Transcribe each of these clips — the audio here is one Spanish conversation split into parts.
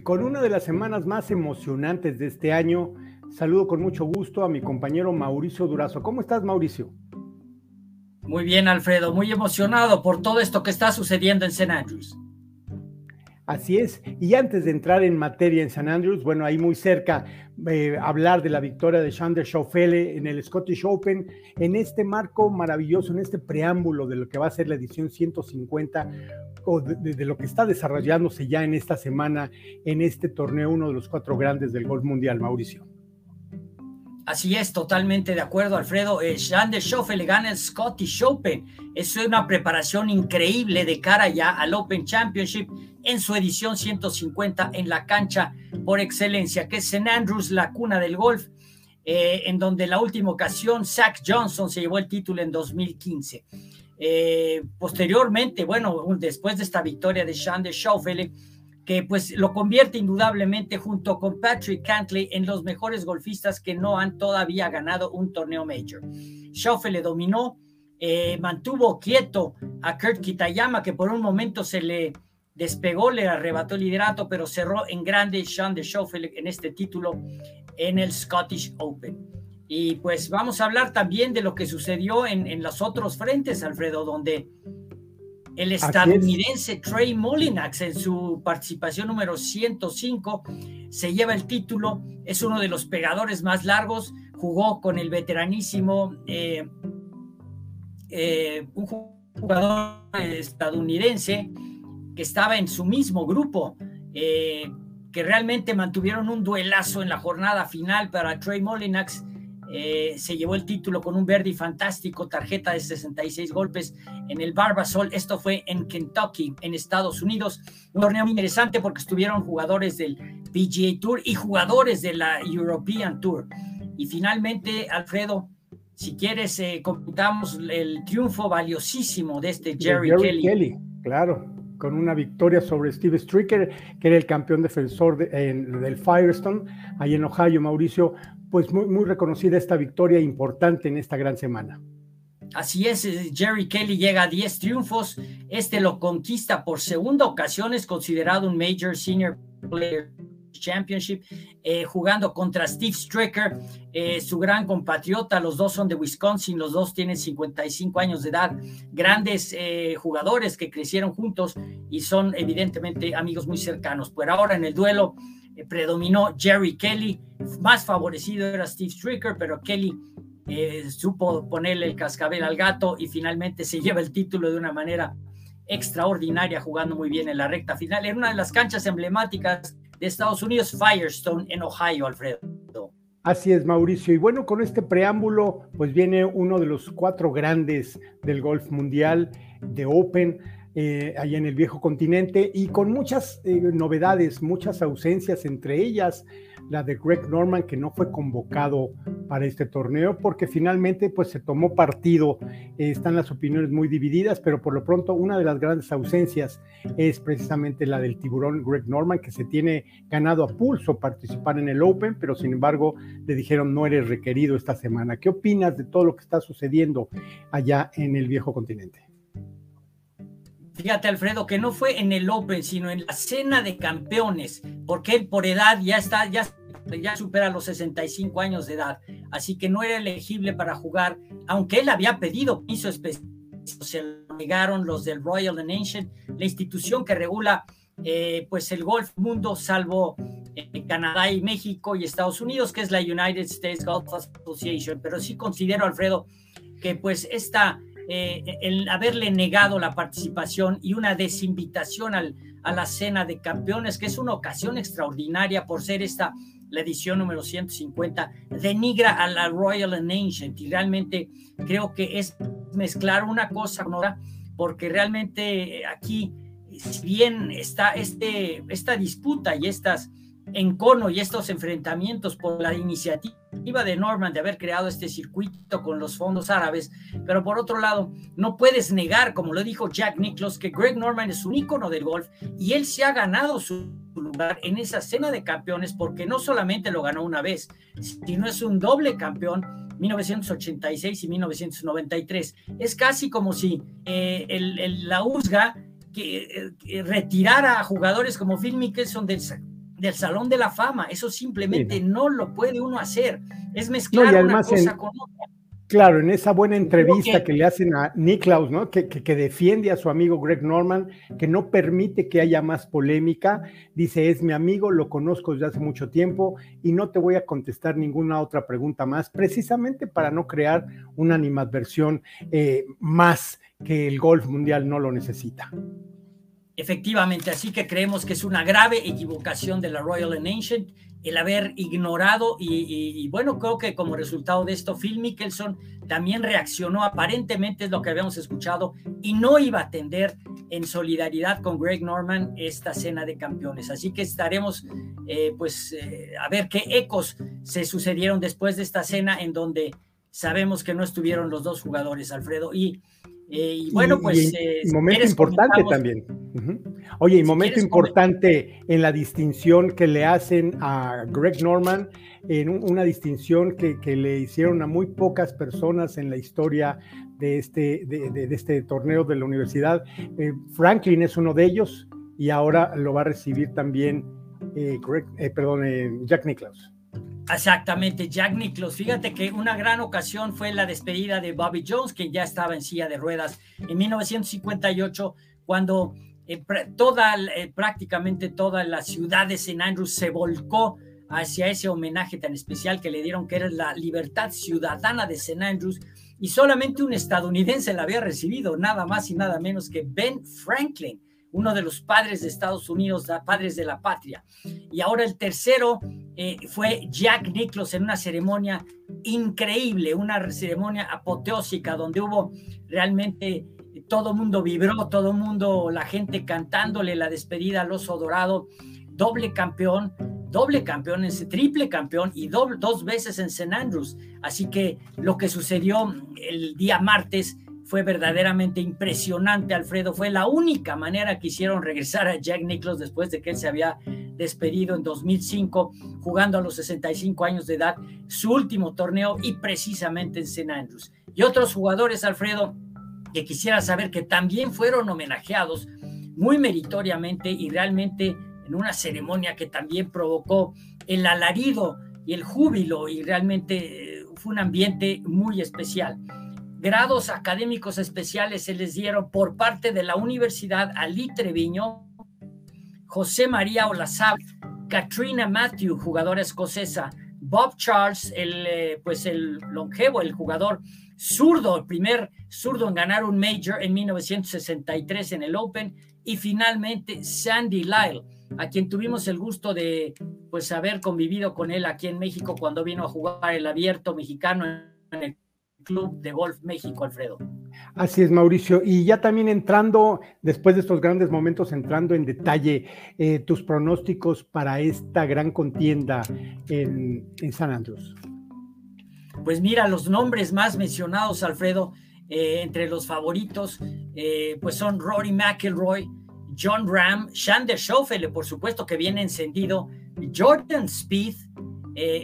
con una de las semanas más emocionantes de este año, saludo con mucho gusto a mi compañero Mauricio Durazo. ¿Cómo estás, Mauricio? Muy bien, Alfredo, muy emocionado por todo esto que está sucediendo en St. Andrews. Así es. Y antes de entrar en materia en St. Andrews, bueno, ahí muy cerca, eh, hablar de la victoria de Shander Schaufele en el Scottish Open, en este marco maravilloso, en este preámbulo de lo que va a ser la edición 150 o de, lo que está desarrollándose ya en esta semana en este torneo, uno de los cuatro grandes del golf mundial, Mauricio. Así es, totalmente de acuerdo, Alfredo. Eh, Shander le gana el Scottish Open. Es una preparación increíble de cara ya al Open Championship en su edición 150 en la cancha por excelencia, que es St. Andrews, la cuna del golf, eh, en donde la última ocasión Zach Johnson se llevó el título en 2015. Eh, posteriormente, bueno, después de esta victoria de Shander Schaufele, que pues lo convierte indudablemente junto con Patrick Cantley en los mejores golfistas que no han todavía ganado un torneo major. Schaufele dominó, eh, mantuvo quieto a Kurt Kitayama, que por un momento se le despegó, le arrebató el liderato, pero cerró en grande Sean de Schaufele en este título en el Scottish Open. Y pues vamos a hablar también de lo que sucedió en, en los otros frentes, Alfredo, donde el estadounidense Trey Molinax en su participación número 105 se lleva el título, es uno de los pegadores más largos, jugó con el veteranísimo, eh, eh, un jugador estadounidense que estaba en su mismo grupo, eh, que realmente mantuvieron un duelazo en la jornada final para Trey Molinax eh, se llevó el título con un verde fantástico, tarjeta de 66 golpes en el Barbasol. Esto fue en Kentucky, en Estados Unidos. Un torneo muy interesante porque estuvieron jugadores del PGA Tour y jugadores de la European Tour. Y finalmente, Alfredo, si quieres, eh, comentamos el triunfo valiosísimo de este Jerry, Kelly. Claro, con una victoria sobre Steve Stricker, que era el campeón defensor del Firestone, ahí en Ohio, Mauricio pues muy, muy reconocida esta victoria importante en esta gran semana. Así es, eh, Jerry Kelly llega a 10 triunfos, este lo conquista por segunda ocasión, es considerado un Major Senior Player Championship, eh, jugando contra Steve Stricker, eh, su gran compatriota, los dos son de Wisconsin, los dos tienen 55 años de edad, grandes jugadores que crecieron juntos y son evidentemente amigos muy cercanos. Pero ahora en el duelo eh, predominó Jerry Kelly, más favorecido era Steve Stricker, pero Kelly eh, supo ponerle el cascabel al gato y finalmente se lleva el título de una manera extraordinaria, jugando muy bien en la recta final. Era una de las canchas emblemáticas de Estados Unidos, Firestone, en Ohio, Alfredo. Así es, Mauricio. Y bueno, con este preámbulo, pues viene uno de los cuatro grandes del golf mundial, de Open eh, allá en el viejo continente y con muchas eh, novedades, muchas ausencias, entre ellas la de Greg Norman, que no fue convocado para este torneo porque finalmente pues se tomó partido. Eh, están las opiniones muy divididas, pero por lo pronto una de las grandes ausencias es precisamente la del tiburón Greg Norman, que se tiene ganado a pulso participar en el Open, pero sin embargo le dijeron no eres requerido esta semana. ¿Qué opinas de todo lo que está sucediendo allá en el viejo continente? Fíjate, Alfredo, que no fue en el Open, sino en la cena de campeones, porque él por edad ya está, ya, supera los 65 años de edad, así que no era elegible para jugar, aunque él había pedido piso especial, se lo negaron los del Royal and Ancient, la institución que regula eh, pues el golf mundo, salvo eh, Canadá y México y Estados Unidos, que es la United States Golf Association. Pero sí considero, Alfredo, que pues esta eh, el haberle negado la participación y una desinvitación al, a la cena de campeones, que es una ocasión extraordinaria por ser esta la edición número 150, denigra a la Royal and Ancient y realmente creo que es mezclar una cosa con otra, porque realmente aquí, si bien está este, esta disputa y estas encono y estos enfrentamientos por la iniciativa de Norman de haber creado este circuito con los fondos árabes, pero por otro lado, no puedes negar, como lo dijo Jack Nicklaus, que Greg Norman es un ícono del golf y él se ha ganado su lugar en esa cena de campeones porque no solamente lo ganó una vez, sino es un doble campeón 1986 y 1993. Es casi como si eh, el, la USGA que, eh, retirara a jugadores como Phil Mickelson del del Salón de la Fama. Eso simplemente no lo puede uno hacer. Es mezclar una cosa con otra. Claro, en esa buena entrevista que, le hacen a Niklaus, ¿no? Que, que, defiende a su amigo Greg Norman, que no permite que haya más polémica, dice, es mi amigo, lo conozco desde hace mucho tiempo y no te voy a contestar ninguna otra pregunta más, precisamente para no crear una animadversión eh, más que el golf mundial no lo necesita. Efectivamente, así que creemos que es una grave equivocación de la Royal and Ancient el haber ignorado y, bueno, creo que como resultado de esto, Phil Mickelson también reaccionó, aparentemente es lo que habíamos escuchado, y no iba a atender en solidaridad con Greg Norman esta cena de campeones. Así que estaremos, eh, pues, eh, a ver qué ecos se sucedieron después de esta cena en donde sabemos que no estuvieron los dos jugadores, Alfredo, y eh, y bueno, pues... Y, momento importante también. Oye, y momento importante en la distinción que le hacen a Greg Norman, en una distinción que, le hicieron a muy pocas personas en la historia de este, de, este torneo de la universidad. Eh, Franklin es uno de ellos y ahora lo va a recibir también eh, perdón, Jack Nicklaus. Exactamente, Jack Nicklaus. Fíjate que una gran ocasión fue la despedida de Bobby Jones, que ya estaba en silla de ruedas en 1958, cuando eh, toda, eh, prácticamente toda la ciudad de St. Andrews se volcó hacia ese homenaje tan especial que le dieron, que era la libertad ciudadana de St. Andrews, y solamente un estadounidense la había recibido, nada más y nada menos que Ben Franklin uno de los padres de Estados Unidos, padres de la patria. Y ahora el tercero eh, fue Jack Nicklaus en una ceremonia increíble, una ceremonia apoteósica donde hubo realmente todo mundo vibró, todo mundo, la gente cantándole la despedida al oso dorado, doble campeón, doble campeón, triple campeón y dos veces en St. Andrews. Así que lo que sucedió el día martes fue verdaderamente impresionante, Alfredo. Fue la única manera que hicieron regresar a Jack Nicklaus después de que él se había despedido en 2005, jugando a los 65 años de edad, su último torneo y precisamente en St. Andrews. Y otros jugadores, Alfredo, que quisiera saber que también fueron homenajeados muy meritoriamente y realmente en una ceremonia que también provocó el alarido y el júbilo y realmente eh, fue un ambiente muy especial grados académicos especiales se les dieron por parte de la Universidad Ali Treviño, José María Olazab, Katrina Matthew, jugadora escocesa, Bob Charles, el, eh, pues el longevo, el jugador zurdo, el primer zurdo en ganar un major en 1963 en el Open, y finalmente Sandy Lyle, a quien tuvimos el gusto de pues haber convivido con él aquí en México cuando vino a jugar el abierto mexicano en el Club de Golf México, Alfredo. Así es, Mauricio. Y ya también entrando, después de estos grandes momentos, entrando en detalle, eh, tus pronósticos para esta gran contienda en, San Andrés. Pues mira, los nombres más mencionados, Alfredo, eh, entre los favoritos, eh, pues son Rory McIlroy, John Ram, Shander Schoffele, por supuesto que viene encendido, Jordan Spieth,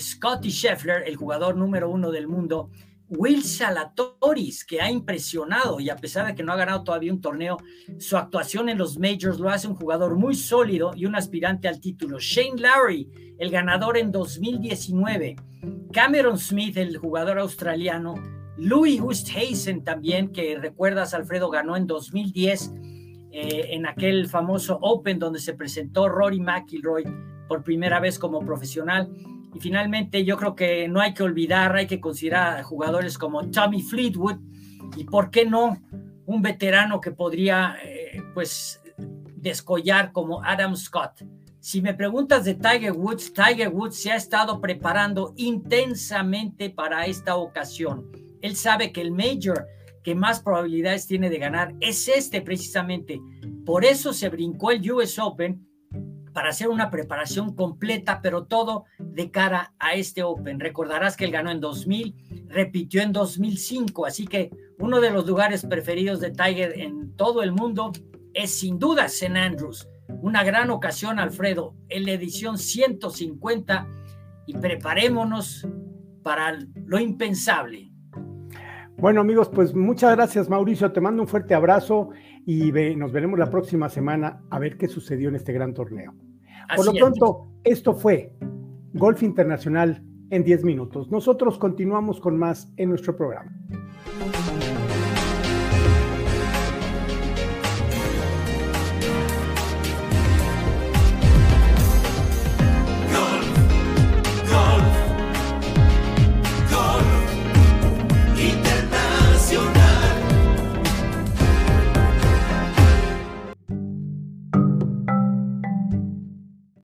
Scotty Scheffler, el jugador número uno del mundo, Will Salatoris, que ha impresionado y a pesar de que no ha ganado todavía un torneo, su actuación en los majors lo hace un jugador muy sólido y un aspirante al título. Shane Lowry, el ganador en 2019. Cameron Smith, el jugador australiano. Louis Oosthuizen también, que recuerdas, Alfredo, ganó en 2010 eh, en aquel famoso Open donde se presentó Rory McIlroy por primera vez como profesional. Y finalmente yo creo que no hay que olvidar, hay que considerar jugadores como Tommy Fleetwood y por qué no un veterano que podría eh, pues descollar como Adam Scott. Si me preguntas de Tiger Woods, Tiger Woods se ha estado preparando intensamente para esta ocasión. Él sabe que el Major que más probabilidades tiene de ganar es este precisamente. Por eso se brincó el US Open para hacer una preparación completa, pero todo de cara a este Open. Recordarás que él ganó en 2000, repitió en 2005, así que uno de los lugares preferidos de Tiger en todo el mundo es sin duda St. Andrews. Una gran ocasión, Alfredo, en la edición 150 y preparémonos para lo impensable. Bueno amigos, pues muchas gracias Mauricio, te mando un fuerte abrazo y nos veremos la próxima semana a ver qué sucedió en este gran torneo. Por lo pronto, Esto fue Golf Internacional en 10 minutos. Nosotros continuamos con más en nuestro programa.